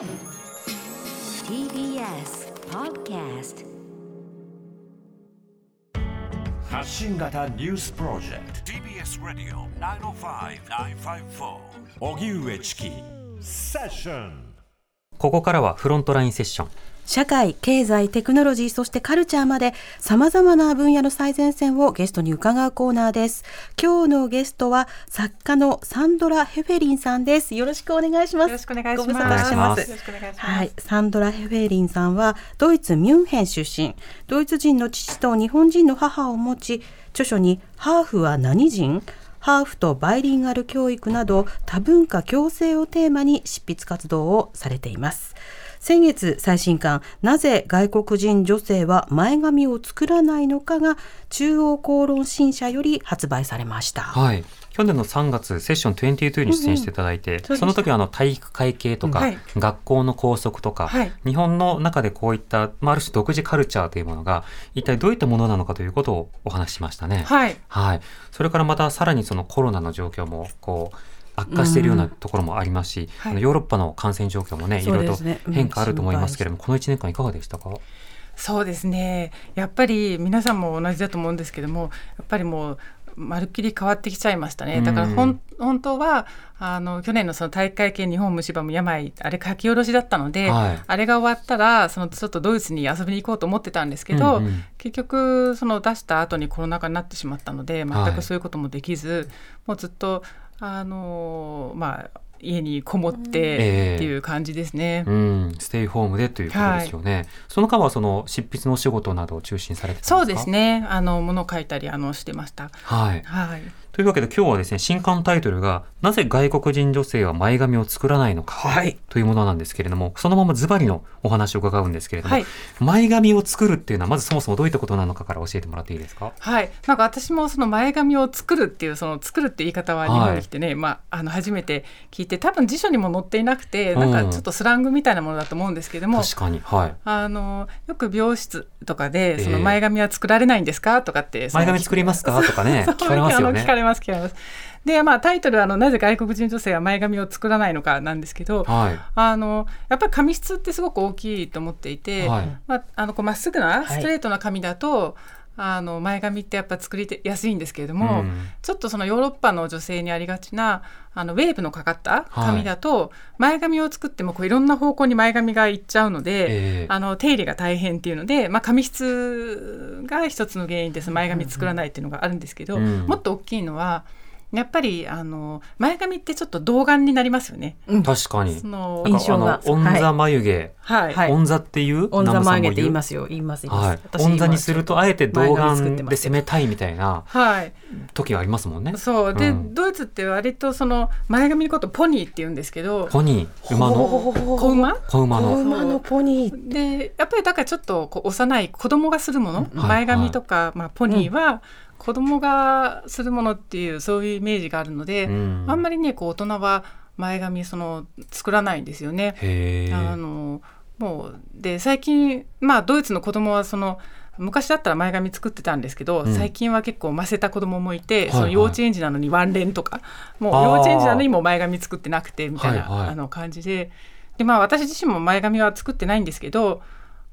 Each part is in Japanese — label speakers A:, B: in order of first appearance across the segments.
A: TBS Podcast
B: 発信型ニュースプロジェクト。TBS ラディオ905-954おぎゅうえちきセッション。
C: ここからはフロントラインセッション
D: 社会、経済、テクノロジー、そしてカルチャーまで様々な分野の最前線をゲストに伺うコーナーです。今日のゲストは作家のサンドラ・ヘフェリンさんです。よろしくお願いします。
E: よろしくお願いします。
D: ご無沙汰してます。
E: よろしくお願いします。
D: はい、サンドラ・ヘフェリンさんはドイツ・ミュンヘン出身、ドイツ人の父と日本人の母を持ち、著書にハーフは何人？ハーフとバイリンガル教育など多文化共生をテーマに執筆活動をされています。先月最新刊なぜ外国人女性は前髪を作らないのかが中央公論新社より発売されました。
C: はい去年の3月セッション22に出演していただいて、
D: うんうん
C: その時はあの体育会系とか、
E: はい
C: 学校の校則とか、
E: はい
C: 日本の中でこういった、まあ、ある種独自カルチャーというものが一体どういったものなのかということをお話ししましたね。
E: はい。
C: はい、それからまたさらにそのコロナの状況もこう悪化しているようなところもありますし、
E: はい。
C: あのヨーロッパの感染状況もね。いろいろと変化あると思いますけれども、この1年間いかがでしたか？
E: そうですね。やっぱり皆さんも同じだと思うんですけども、やっぱりもう。まるっきり変わってきちゃいましたね。だから本当はあの去年のその大会系日本虫歯も病あれ書き下ろしだったので、
C: はい。
E: あれが終わったらそのちょっとドイツに遊びに行こうと思ってたんですけど、
C: うんうん。
E: 結局その出した後にコロナ禍になってしまったので
C: はい
E: 全くそういうこともできず、もうずっとあのまあ家にこもってっていう感じですね。
C: うん、ステイホームでということですよね。その間はその執筆のお仕事などを中心されてたんですか？
E: そうです。ね。あの物を書いたりあのしてました。
C: はい。
E: はい。
C: というわけで今日はですね、新刊タイトルが、なぜ外国人女性は前髪を作らないのか、
D: はい。
C: というものなんですけれども、そのままズバリのお話を伺うんですけれども、
E: はい。
C: 前髪を作るっていうのは、まずそもそもどういったことなのかから教えてもらっていいですか？
E: はい。なんか私もその前髪を作るっていうその作るって言い方は日本に来てね、まああの初めて聞いて、多分辞書にも載っていなくて、なんかちょっとスラングみたいなものだと思うんですけども。
C: 確かに。はい。
E: あのよく美容室とかで
C: ええ。
E: その前髪は作られないんですか？とかって
C: 前髪作りますか？とかね、聞かれますよね
E: あの聞か。れます聞かれます。でまあタイトルはあのなぜ外国人女性は前髪を作らないのかなんですけど、
C: はい。
E: あのやっぱり髪質ってすごく大きいと思っていて、
C: はい
E: まあ、あのこうまっすぐな
D: はい
E: ストレートな髪だと、あの前髪ってやっぱ作りやすいんですけれども、
C: うん。
E: ちょっとそのヨーロッパの女性にありがちなあのウェーブのかかった髪だと、前髪を作ってもこういろんな方向に前髪がいっちゃうので、
C: ええ。
E: あの手入れが大変っていうので、まあ、髪質が一つの原因です。前髪作らないっていうのがあるんですけど、
C: うん。
E: もっと大きいのはやっぱりあの前髪ってちょっと童顔になりますよね。
C: 確かに。
E: その
D: 印象が
C: あの、オンザ眉毛、
E: はい、
D: はい
C: オンザっていう、
D: オンザ眉毛って言い
C: す。
D: ますよ。言います。言います。
C: はい。
D: 私
C: オンザにすると、あえて童顔
D: ます
C: で攻めたいみたいな
E: はい、
C: 時がありますもんね。
E: そうで、
C: うん
E: ドイツって割とその前髪のことポニーって言うんですけど
C: ポニー、馬の、
E: 子馬？
C: 子馬の。
D: 馬のポニー。
E: でやっぱりだからちょっとこう幼い子供がするもの、
C: はい
E: 前髪とか、まあ、ポニーは子供がするものっていうそういうイメージがあるので、
C: うん。
E: あんまりねこう大人は前髪その作らないんですよね。
C: へ
E: あ
C: え。
E: のもうで最近まあドイツの子供はその昔だったら前髪作ってたんですけど、
C: うん。
E: 最近は結構ませた子供もいて、
C: はい
E: その幼稚園児なのにワンレンとかもう幼稚園児なのにもう前髪作ってなくてみたいな、
C: はいはい。
E: あの感じで。でまあ私自身も前髪は作ってないんですけど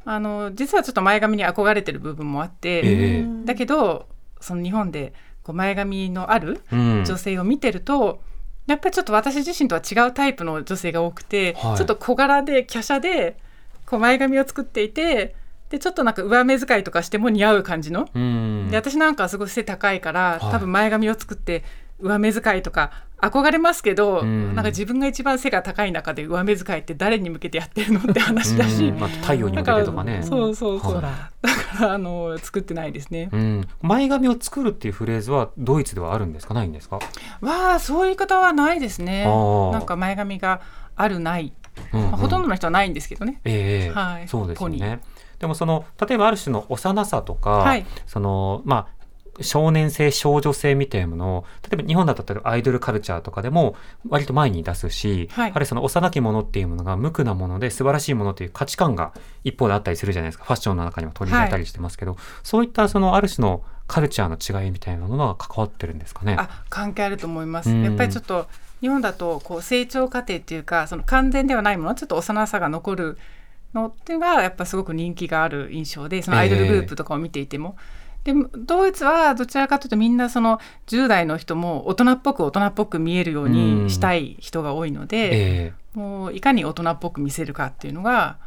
E: あの実はちょっと前髪に憧れてる部分もあって、
C: ええ。
E: だけどその日本でこう前髪のある
C: うん。
E: 女性を見てると、やっぱりちょっと私自身とは違うタイプの女性が多くて、
C: はい。
E: ちょっと小柄で華奢でこう前髪を作っていてでちょっとなんか上目遣いとかしても似合う感じの、
C: うん。
E: で私なんかはすごい背高いから、
C: はい。
E: 多分前髪を作って上目遣いとか憧れますけど、
C: うん。
E: なんか自分が一番背が高い中で上目遣いって誰に向けてやってるのって話だし、
C: うん。まあ、太陽に向けてとかね。
E: そうそうそう、
C: はい。
E: だからあの作ってないですね。
C: うん、前髪を作るっていうフレーズはドイツではあるんですか？ないんですか、
E: わあそういう方はないですね。なんか前髪があるない、
C: うんうん。
E: まあほとんどの人はないんですけどね。
C: ええ
E: はい。
C: そうですね。でもその例えばある種の幼さとか、
E: はい。
C: そのまあ少年性少女性みたいなものを例えば日本だと例えばアイドルカルチャーとかでも割と前に出すし、
E: はい。
C: やはりその幼きものっていうものが無垢なもので素晴らしいものという価値観が一方であったりするじゃないですか。ファッションの中にも取り入れたりしてますけど、そういったそのある種のカルチャーの違いみたいなものが関わってるんですかね。
E: あ関係あると思います、
C: うん。
E: やっぱりちょっと日本だとこう成長過程っていうかその完全ではないものちょっと幼さが残るのっていうのがやっぱすごく人気がある印象でそのアイドルグループとかを見ていても。でドイツはどちらかというとみんなその10代の人も大人っぽく大人っぽく見えるようにしたい人が多いので、
C: え
E: もういかに大人っぽく見せるかっていうのが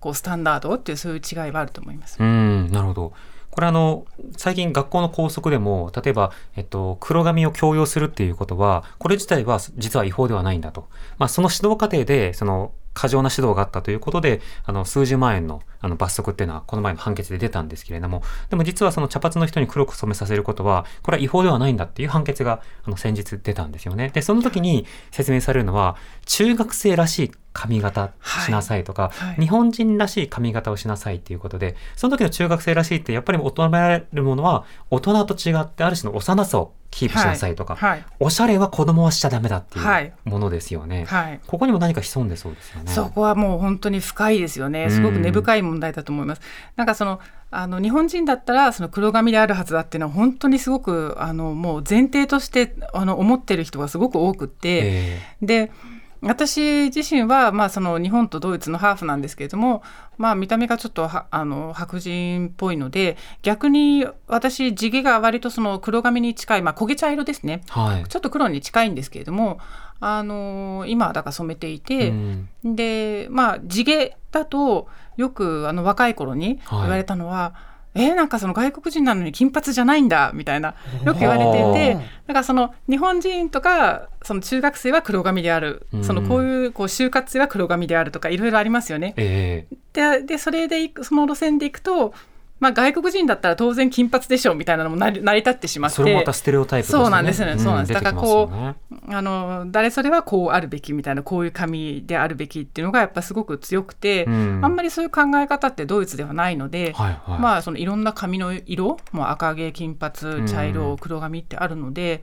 E: こうスタンダードっていうそういう違いはあると思います。
C: えうんなるほど。これあの最近学校の校則でも例えば、えっと、黒髪を強要するっていうことはこれ自体は実は違法ではないんだと、まあ、その指導過程でその過剰な指導があったということで、あの、数十万円のあの罰則っていうのは、この前の判決で出たんですけれども、でも実はその茶髪の人に黒く染めさせることは、これは違法ではないんだっていう判決が、あの、先日出たんですよね。で、その時に説明されるのは、中学生らしい髪型しなさいとか、
E: はいはい
C: 日本人らしい髪型をしなさいっていうことで、その時の中学生らしいって、やっぱり求められるものは、大人と違ってある種の幼さをキープしなさいとか、
E: はい
C: おしゃれは子供はしちゃダメだってい
E: はいう
C: ものですよね。
E: はい
C: ここにも何か潜んでそうですよね。
E: そこはもう本当に深いですよね。すごく根深い問題だと思います。なんかそのあの日本人だったらその黒髪であるはずだっていうのは本当にすごくあのもう前提としてあの思ってる人がすごく多くって、
C: え
E: で私自身は、まあ、その日本とドイツのハーフなんですけれども、まあ、見た目がちょっとはあの白人っぽいので逆に私地毛が割とその黒髪に近い、まあ、焦げ茶色ですね。
C: えはい。
E: ちょっと黒に近いんですけれども、あの今はだから染めていて、
C: うん。
E: でまあ地毛だとよくあの若い頃に
C: はい。
E: 言われたのは、えーなんかその外国人なのに金髪じゃないんだみたいなよく言われていて
C: は
E: だからその日本人とかその中学生は黒髪である、
C: うん。
E: そのこういうこう就活生は黒髪であるとかいろいろありますよね。
C: ええ。
E: ででそれでいくその路線でいくと、まあ、外国人だったら当然金髪でしょみたいなのも成り成り立ってしまって。
C: それもまたステレオタイプとして、ね、
E: そうなんですね。そうなんです。だからこうあの誰それはこうあるべきみたいなこういう髪であるべきっていうのがやっぱすごく強くて、
C: うん。
E: あんまりそういう考え方ってドイツではないので、
C: はいはい。
E: まあそのいろんな髪の色もう赤毛金髪茶色黒髪ってあるので、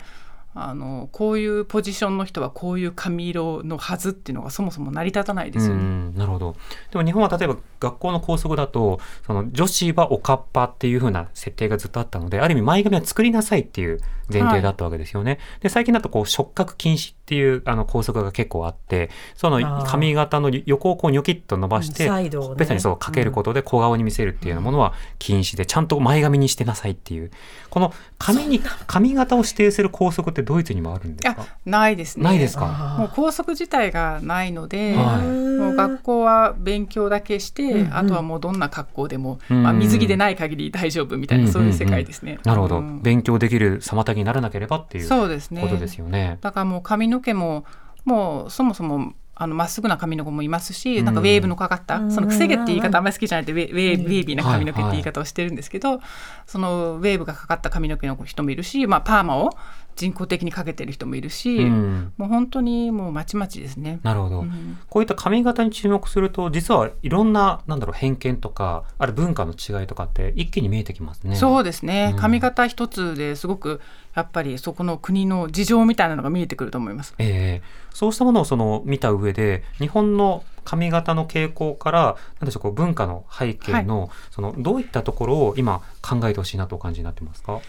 E: あのこういうポジションの人はこういう髪色のはずっていうのがそもそも成り立たないですよね。
C: なるほど。でも日本は例えば学校の校則だと、その女子はおかっぱっていうふうな設定がずっとあったので、ある意味前髪は作りなさいっていう前提だったわけですよね。で、最近だとこう触覚禁止っていうあの校則が結構あって、その髪型の横をこうニョキッと伸ばして、ほっぺたにそうかけることで小顔に見せるっていうようなものは禁止で、ちゃんと前髪にしてなさいっていう、この髪に、髪型を指定する校則ってドイツにもあるんです
E: いや
C: か
E: ないですね。
C: ないですか？
E: もう校則自体がないので、
C: はい。
E: もう学校は勉強だけして、
D: うんうん。
E: あとはもうどんな格好でも、
C: うん。
E: まあ、水着でない限り大丈夫みたいな、
C: うん。
E: そういう世界ですね。
C: なるほど、
E: うん。
C: 勉強できる妨げにならなければっていう
E: そうですね。
C: ことですよね。
E: だからもう髪の毛ももうそもそもあのまっすぐな髪の子もいますし、
C: うん。
E: なんかウェーブのかかった、
D: うん。
E: そのくせ毛って言い方あんまり好きじゃないでウェウェーウェービーな髪の毛って言い方をしてるんですけど、そのウェーブがかかった髪の毛の人もいるし、まあ、パーマを人工的にかけてる人もいるし、
C: うん
E: もう本当にもうまちまちですね。
C: なるほど、
E: うん
C: こういった髪型に注目すると実はいろんななんだろう偏見とかある文化の違いとかって一気に見えてきますね。
E: そうですね、
C: うん
E: 髪型一つですごくやっぱりそこの国の事情みたいなのが見えてくると思います。
C: ええそうしたものをその見た上で日本の髪型の傾向からなんでしょうこう文化の背景の、そのどういったところを今考えてほしいなとお感じになってますか？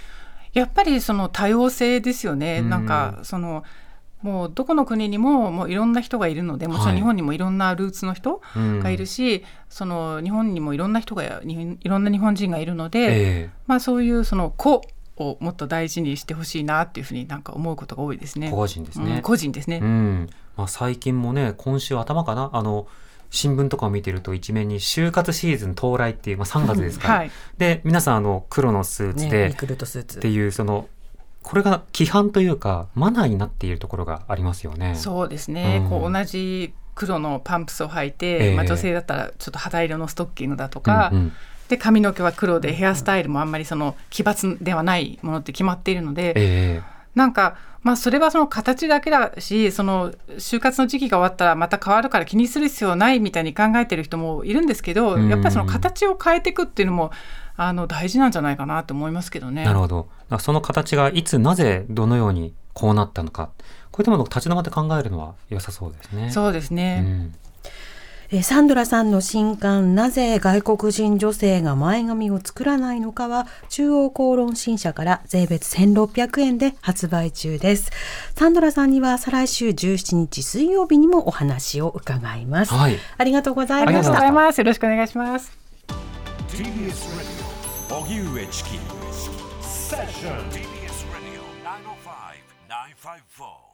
E: やっぱりその多様性ですよね、
C: うん。
E: なんかそのもうどこの国にももういろんな人がいるのでもちろ
C: はい
E: ん日本にもいろんなルーツの人
C: うん。
E: がいるし、その日本にもいろんな人がにいろんな日本人がいるので、
C: ええ。
E: まあ、そういうその個をもっと大事にしてほしいなっていうふうになんか思うことが多いですね。
C: 個人ですね。
E: うん個人ですね。
C: うん。まあ、最近もね今週頭かな？あの新聞とかを見てると一面に就活シーズン到来っていう、まあ、3月ですから、
E: はい、
C: で皆さんあの黒のスーツ
D: ね、
C: でっていうそのこれが規範というかマナーになっているところがありますよね。
E: そうですね、
C: うん。
E: こう同じ黒のパンプスを履いて、
C: ええ。
E: まあ、女性だったらちょっと肌色のストッキングだとか、
C: うんうん。
E: で髪の毛は黒でヘアスタイルもあんまりその奇抜ではないものって決まっているので、
C: え
E: なんか、まあ、それはその形だけだしその就活の時期が終わったらまた変わるから気にする必要ないみたいに考えてる人もいるんですけど、
C: うん。
E: やっぱりその形を変えていくっていうのもあの大事なんじゃないかなと思いますけどね。
C: えなるほど。その形がいつなぜどのようにこうなったのか。こういったものを立ち止まって考えるのは良さそうですね。
E: そうですね、
C: うん
D: えーサンドラさんの新刊なぜ外国人女性が前髪を作らないのかは中央公論新社から税別1600円で発売中です。サンドラさんには再来週17日水曜日にもお話を伺います。
C: はい
D: ありがとうござい
E: ありがとうご
D: ました。
E: ざいます。よろしくお願いします。
B: TBS Radio 荻上チキセッション TBS Radio 905-954